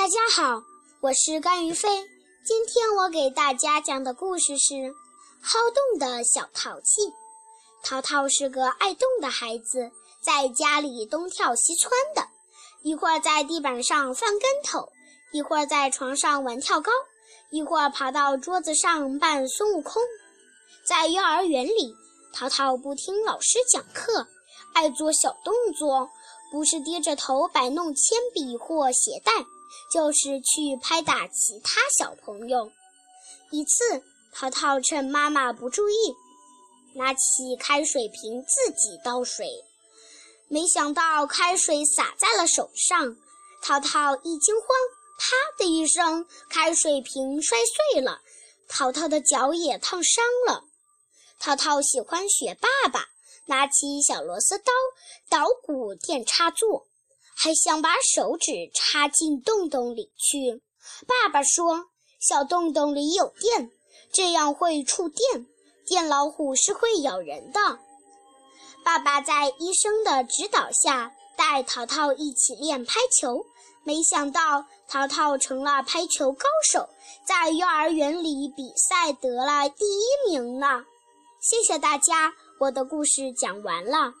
大家好，我是甘于飞。今天我给大家讲的故事是《好动的小淘气》。淘淘是个爱动的孩子，在家里东跳西窜的，一会儿在地板上翻跟头，一会儿在床上玩跳高，一会儿爬到桌子上扮孙悟空。在幼儿园里，淘淘不听老师讲课，爱做小动作，不是低着头摆弄铅笔或鞋带。就是去拍打其他小朋友。一次，淘淘趁妈妈不注意，拿起开水瓶自己倒水，没想到开水洒在了手上。淘淘一惊慌，啪的一声，开水瓶摔碎了，淘淘的脚也烫伤了。淘淘喜欢学爸爸，拿起小螺丝刀捣鼓电插座。还想把手指插进洞洞里去。爸爸说：“小洞洞里有电，这样会触电，电老虎是会咬人的。”爸爸在医生的指导下带淘淘一起练拍球，没想到淘淘成了拍球高手，在幼儿园里比赛得了第一名呢。谢谢大家，我的故事讲完了。